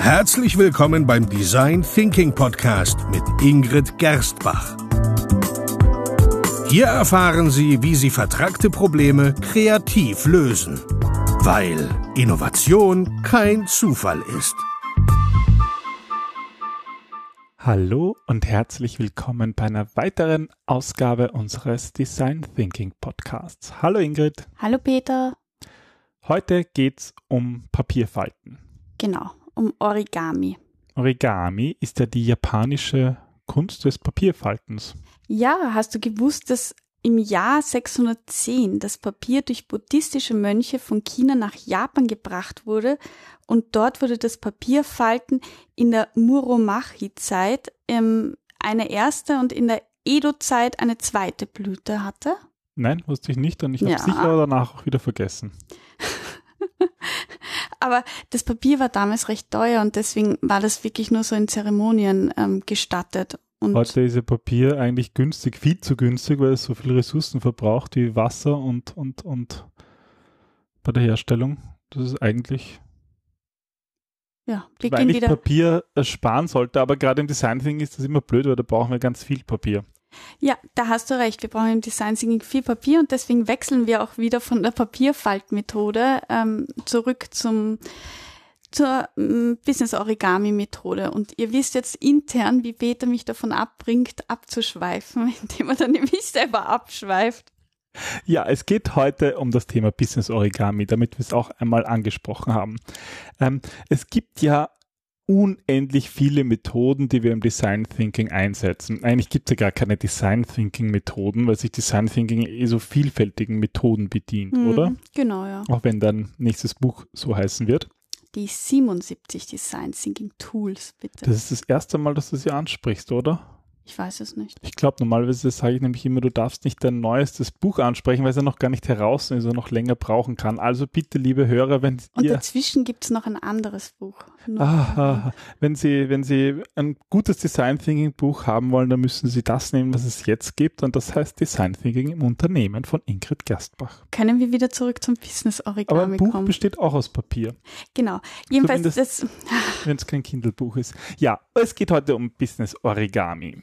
Herzlich willkommen beim Design Thinking Podcast mit Ingrid Gerstbach. Hier erfahren Sie, wie Sie vertragte Probleme kreativ lösen, weil Innovation kein Zufall ist. Hallo und herzlich willkommen bei einer weiteren Ausgabe unseres Design Thinking Podcasts. Hallo Ingrid. Hallo Peter. Heute geht's um Papierfalten. Genau, um Origami. Origami ist ja die japanische Kunst des Papierfaltens. Ja, hast du gewusst, dass im Jahr 610 das Papier durch buddhistische Mönche von China nach Japan gebracht wurde und dort wurde das Papierfalten in der Muromachi-Zeit ähm, eine erste und in der Edo-Zeit eine zweite Blüte hatte? Nein, wusste ich nicht und ich habe Ja. sicher danach auch wieder vergessen. Aber das Papier war damals recht teuer und deswegen war das wirklich nur so in Zeremonien ähm, gestattet. Und Heute ist ja Papier eigentlich günstig, viel zu günstig, weil es so viele Ressourcen verbraucht wie Wasser und, und, und bei der Herstellung. Das ist eigentlich, ja, wir weil gehen ich wieder. Papier sparen sollte, aber gerade im Design Thinking ist das immer blöd, weil da brauchen wir ganz viel Papier. Ja, da hast du recht. Wir brauchen im Design Thinking viel Papier und deswegen wechseln wir auch wieder von der Papierfaltmethode ähm, zurück zum zur ähm, Business Origami Methode. Und ihr wisst jetzt intern, wie Peter mich davon abbringt, abzuschweifen, indem er dann nämlich selber abschweift. Ja, es geht heute um das Thema Business Origami, damit wir es auch einmal angesprochen haben. Ähm, es gibt ja unendlich viele Methoden, die wir im Design Thinking einsetzen. Eigentlich gibt es ja gar keine Design Thinking Methoden, weil sich Design Thinking eh so vielfältigen Methoden bedient, Mhm, oder? Genau, ja. Auch wenn dein nächstes Buch so heißen wird. Die 77 Design Thinking Tools, bitte. Das ist das erste Mal, dass du sie ansprichst, oder? Ich weiß es nicht. Ich glaube, normalerweise sage ich nämlich immer, du darfst nicht dein neuestes Buch ansprechen, weil es ja noch gar nicht heraus ist und noch länger brauchen kann. Also bitte, liebe Hörer, wenn Und ihr dazwischen gibt's noch ein anderes Buch. Ah, ah, wenn Sie, wenn Sie ein gutes Design Thinking Buch haben wollen, dann müssen Sie das nehmen, was es jetzt gibt. Und das heißt Design Thinking im Unternehmen von Ingrid Gerstbach. Können wir wieder zurück zum Business Aber Origami ein Buch kommen? besteht auch aus Papier, Genau. Jedenfalls, wenn es kein Kindle-Buch ist. Ja, es geht heute um Business Origami.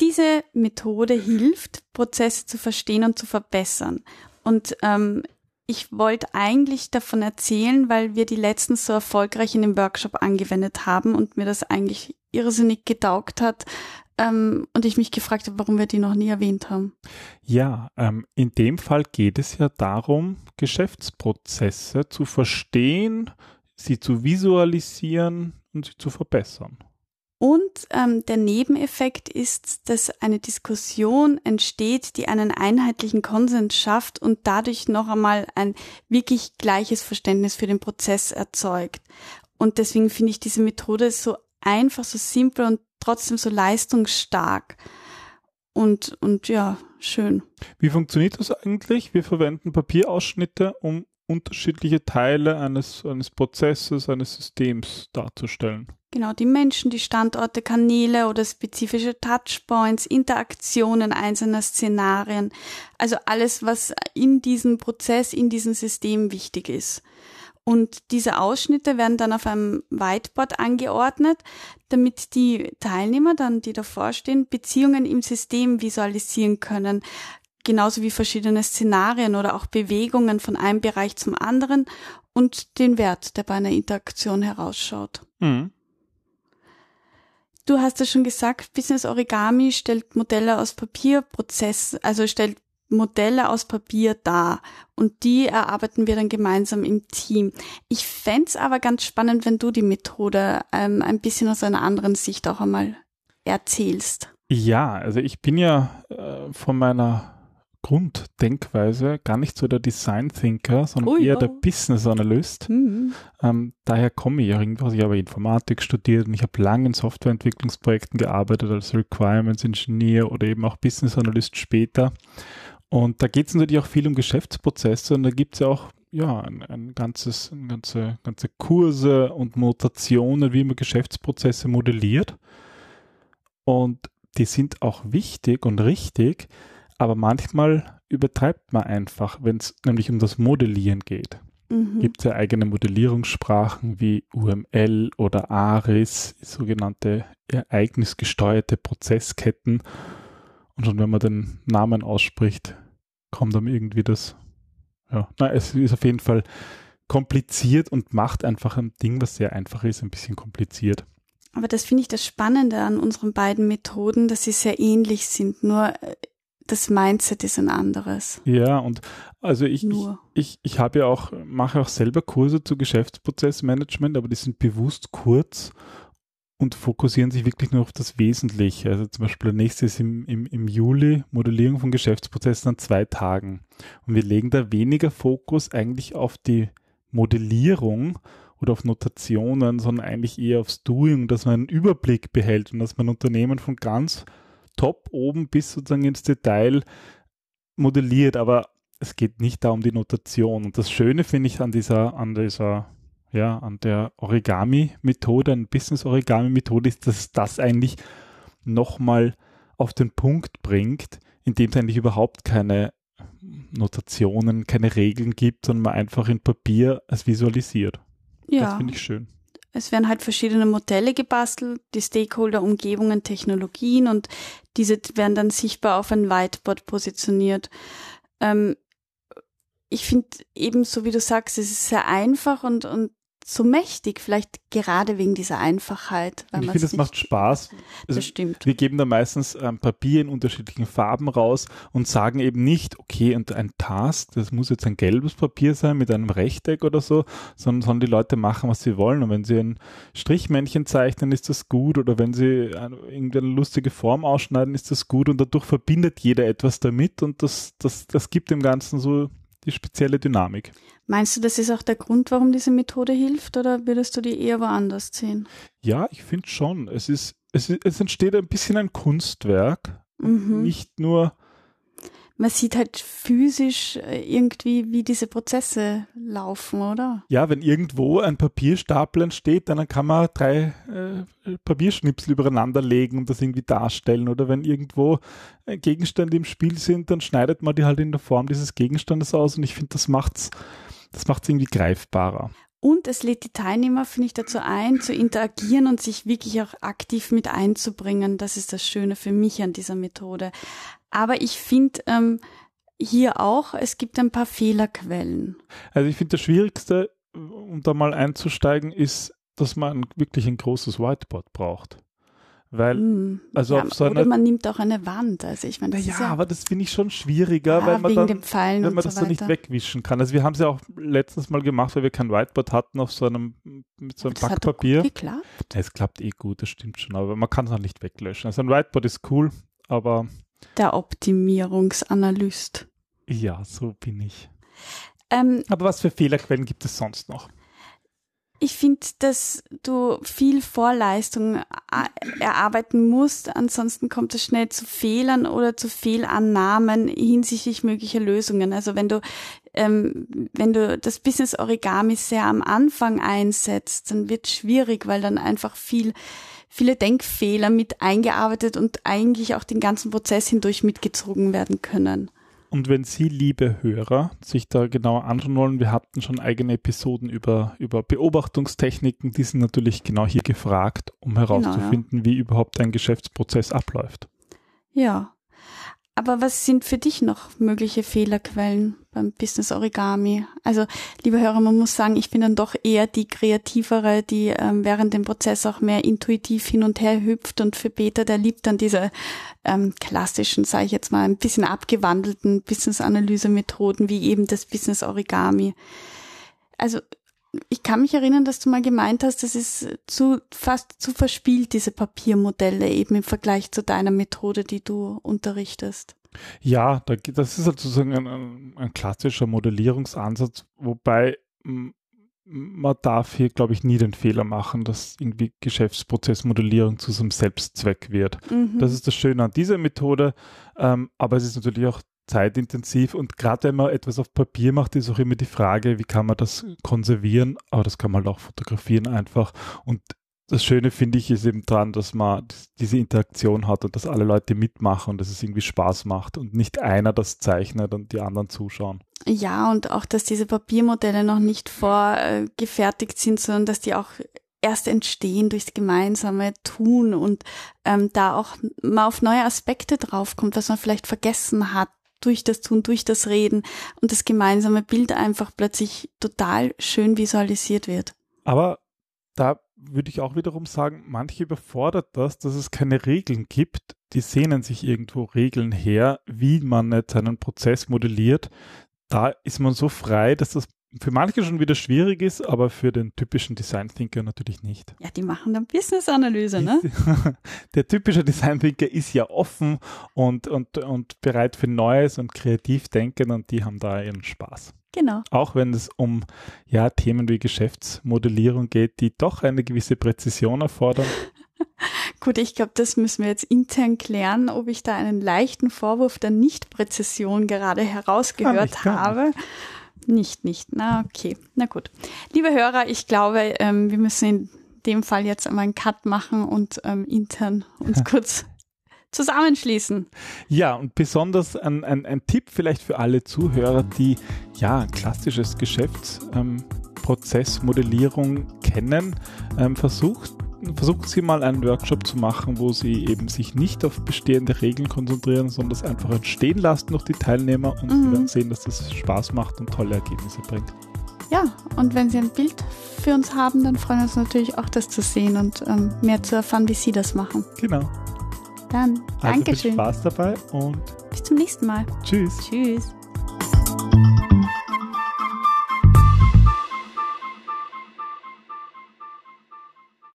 Diese Methode hilft, Prozesse zu verstehen und zu verbessern. Und ähm, ich wollte eigentlich davon erzählen, weil wir die letztens so erfolgreich in dem Workshop angewendet haben und mir das eigentlich irrsinnig getaugt hat ähm, und ich mich gefragt habe, warum wir die noch nie erwähnt haben. Ja, ähm, in dem Fall geht es ja darum, Geschäftsprozesse zu verstehen, sie zu visualisieren und sie zu verbessern. Und ähm, der Nebeneffekt ist, dass eine Diskussion entsteht, die einen einheitlichen Konsens schafft und dadurch noch einmal ein wirklich gleiches Verständnis für den Prozess erzeugt. Und deswegen finde ich diese Methode so einfach, so simpel und trotzdem so leistungsstark. Und, und ja, schön. Wie funktioniert das eigentlich? Wir verwenden Papierausschnitte, um unterschiedliche Teile eines, eines Prozesses, eines Systems darzustellen. Genau, die Menschen, die Standorte, Kanäle oder spezifische Touchpoints, Interaktionen einzelner Szenarien. Also alles, was in diesem Prozess, in diesem System wichtig ist. Und diese Ausschnitte werden dann auf einem Whiteboard angeordnet, damit die Teilnehmer dann, die davor stehen, Beziehungen im System visualisieren können. Genauso wie verschiedene Szenarien oder auch Bewegungen von einem Bereich zum anderen und den Wert, der bei einer Interaktion herausschaut. Mhm. Du hast es schon gesagt, Business Origami stellt Modelle aus Papierprozess, also stellt Modelle aus Papier dar und die erarbeiten wir dann gemeinsam im Team. Ich fänd's aber ganz spannend, wenn du die Methode ähm, ein bisschen aus einer anderen Sicht auch einmal erzählst. Ja, also ich bin ja äh, von meiner Grunddenkweise gar nicht so der Design Thinker, sondern Ui, eher der oh. Business Analyst. Mhm. Ähm, daher komme ich irgendwas. Ich habe Informatik studiert und ich habe lange in Softwareentwicklungsprojekten gearbeitet als Requirements Engineer oder eben auch Business Analyst später. Und da geht es natürlich auch viel um Geschäftsprozesse und da gibt es ja auch ja, ein, ein ganzes, ein ganze, ganze Kurse und Notationen, wie man Geschäftsprozesse modelliert. Und die sind auch wichtig und richtig, aber manchmal übertreibt man einfach, wenn es nämlich um das Modellieren geht. Mhm. Gibt es ja eigene Modellierungssprachen wie UML oder ARIS, sogenannte ereignisgesteuerte Prozessketten. Und schon wenn man den Namen ausspricht, kommt dann irgendwie das. Ja, na, es ist auf jeden Fall kompliziert und macht einfach ein Ding, was sehr einfach ist, ein bisschen kompliziert. Aber das finde ich das Spannende an unseren beiden Methoden, dass sie sehr ähnlich sind, nur äh, das Mindset ist ein anderes. Ja, und also ich, Nur. ich, ich, ich habe ja auch, mache auch selber Kurse zu Geschäftsprozessmanagement, aber die sind bewusst kurz und fokussieren sich wirklich nur auf das Wesentliche. Also zum Beispiel der nächste ist im, im, im Juli Modellierung von Geschäftsprozessen an zwei Tagen. Und wir legen da weniger Fokus eigentlich auf die Modellierung oder auf Notationen, sondern eigentlich eher aufs Doing, dass man einen Überblick behält und dass man Unternehmen von ganz top oben bis sozusagen ins Detail modelliert, aber es geht nicht da um die Notation. Und das Schöne finde ich an dieser, an dieser, ja, an der Origami-Methode, an Business-Origami-Methode ist, dass das eigentlich nochmal auf den Punkt bringt, indem es eigentlich überhaupt keine Notationen, keine Regeln gibt, sondern man einfach in Papier es visualisiert. Ja. Das finde ich schön. Es werden halt verschiedene Modelle gebastelt, die Stakeholder, Umgebungen, Technologien und diese werden dann sichtbar auf ein Whiteboard positioniert. Ähm, ich finde eben, so wie du sagst, es ist sehr einfach und, und so mächtig, vielleicht gerade wegen dieser Einfachheit. ich finde, es macht Spaß. Das also, stimmt. Wir geben da meistens ähm, Papier in unterschiedlichen Farben raus und sagen eben nicht, okay, und ein Task, das muss jetzt ein gelbes Papier sein mit einem Rechteck oder so, sondern sollen die Leute machen, was sie wollen. Und wenn sie ein Strichmännchen zeichnen, ist das gut. Oder wenn sie eine, irgendeine lustige Form ausschneiden, ist das gut. Und dadurch verbindet jeder etwas damit und das, das, das gibt dem Ganzen so die spezielle Dynamik. Meinst du, das ist auch der Grund, warum diese Methode hilft oder würdest du die eher woanders sehen? Ja, ich finde schon. Es ist, es, es entsteht ein bisschen ein Kunstwerk. Mhm. Nicht nur man sieht halt physisch äh, irgendwie, wie diese Prozesse laufen, oder? Ja, wenn irgendwo ein Papierstapel entsteht, dann kann man drei äh, Papierschnipsel übereinander legen und das irgendwie darstellen. Oder wenn irgendwo äh, Gegenstände im Spiel sind, dann schneidet man die halt in der Form dieses Gegenstandes aus und ich finde, das macht's, das macht's irgendwie greifbarer. Und es lädt die Teilnehmer, finde ich, dazu ein, zu interagieren und sich wirklich auch aktiv mit einzubringen. Das ist das Schöne für mich an dieser Methode. Aber ich finde ähm, hier auch, es gibt ein paar Fehlerquellen. Also ich finde das Schwierigste, um da mal einzusteigen, ist, dass man wirklich ein großes Whiteboard braucht. Weil, mm, also ja, auf so einer, oder man nimmt auch eine Wand. Also ich meine, ja, ja, aber das finde ich schon schwieriger, ja, weil man dann, wenn man das so, so nicht wegwischen kann. Also wir haben es ja auch letztens mal gemacht, weil wir kein Whiteboard hatten auf so einem mit so einem aber Backpapier. Hat klar. es klappt eh gut, das stimmt schon, aber man kann es auch nicht weglöschen. Also ein Whiteboard ist cool, aber der Optimierungsanalyst. Ja, so bin ich. Ähm, aber was für Fehlerquellen gibt es sonst noch? Ich finde, dass du viel Vorleistung erarbeiten musst, ansonsten kommt es schnell zu Fehlern oder zu Fehlannahmen hinsichtlich möglicher Lösungen. Also wenn du ähm, wenn du das Business Origami sehr am Anfang einsetzt, dann wird es schwierig, weil dann einfach viel viele Denkfehler mit eingearbeitet und eigentlich auch den ganzen Prozess hindurch mitgezogen werden können. Und wenn Sie, liebe Hörer, sich da genauer anschauen wollen, wir hatten schon eigene Episoden über, über Beobachtungstechniken, die sind natürlich genau hier gefragt, um herauszufinden, genau, ja. wie überhaupt ein Geschäftsprozess abläuft. Ja, aber was sind für dich noch mögliche Fehlerquellen beim Business Origami? Also, liebe Hörer, man muss sagen, ich bin dann doch eher die kreativere, die ähm, während dem Prozess auch mehr intuitiv hin und her hüpft und für Peter, der liebt dann diese ähm, klassischen, sage ich jetzt mal, ein bisschen abgewandelten Business-Analyse-Methoden wie eben das Business Origami. Also ich kann mich erinnern, dass du mal gemeint hast, das ist zu, fast zu verspielt, diese Papiermodelle eben im Vergleich zu deiner Methode, die du unterrichtest. Ja, das ist halt sozusagen ein, ein klassischer Modellierungsansatz, wobei man darf hier, glaube ich, nie den Fehler machen, dass irgendwie Geschäftsprozessmodellierung zu so einem Selbstzweck wird. Mhm. Das ist das Schöne an dieser Methode, ähm, aber es ist natürlich auch zeitintensiv und gerade wenn man etwas auf Papier macht, ist auch immer die Frage, wie kann man das konservieren, aber das kann man halt auch fotografieren einfach und das Schöne finde ich ist eben dran, dass man diese Interaktion hat und dass alle Leute mitmachen und dass es irgendwie Spaß macht und nicht einer das zeichnet und die anderen zuschauen. Ja, und auch, dass diese Papiermodelle noch nicht vorgefertigt sind, sondern dass die auch erst entstehen durchs gemeinsame Tun und ähm, da auch mal auf neue Aspekte draufkommt, was man vielleicht vergessen hat durch das Tun, durch das Reden und das gemeinsame Bild einfach plötzlich total schön visualisiert wird. Aber da würde ich auch wiederum sagen, manche überfordert das, dass es keine Regeln gibt. Die sehnen sich irgendwo Regeln her, wie man jetzt einen Prozess modelliert. Da ist man so frei, dass das für manche schon wieder schwierig ist, aber für den typischen Design Thinker natürlich nicht. Ja, die machen dann Business-Analyse, ne? Der typische Design Thinker ist ja offen und, und, und bereit für Neues und kreativ denken und die haben da ihren Spaß. Genau. Auch wenn es um ja, Themen wie Geschäftsmodellierung geht, die doch eine gewisse Präzision erfordern. Gut, ich glaube, das müssen wir jetzt intern klären, ob ich da einen leichten Vorwurf der Nichtpräzision gerade herausgehört habe. Nicht. Nicht, nicht. Na, okay. Na gut. Liebe Hörer, ich glaube, ähm, wir müssen in dem Fall jetzt einmal einen Cut machen und ähm, intern uns kurz zusammenschließen. Ja, und besonders ein, ein, ein, Tipp vielleicht für alle Zuhörer, die ja klassisches Geschäftsprozessmodellierung ähm, kennen. Ähm, versucht versuchen Sie mal einen Workshop zu machen, wo Sie eben sich nicht auf bestehende Regeln konzentrieren, sondern das einfach entstehen lassen durch die Teilnehmer und mhm. Sie werden sehen, dass das Spaß macht und tolle Ergebnisse bringt. Ja, und wenn Sie ein Bild für uns haben, dann freuen wir uns natürlich auch, das zu sehen und ähm, mehr zu erfahren, wie Sie das machen. Genau. Dann, also Dankeschön. Viel Spaß dabei und bis zum nächsten Mal. Tschüss. Tschüss.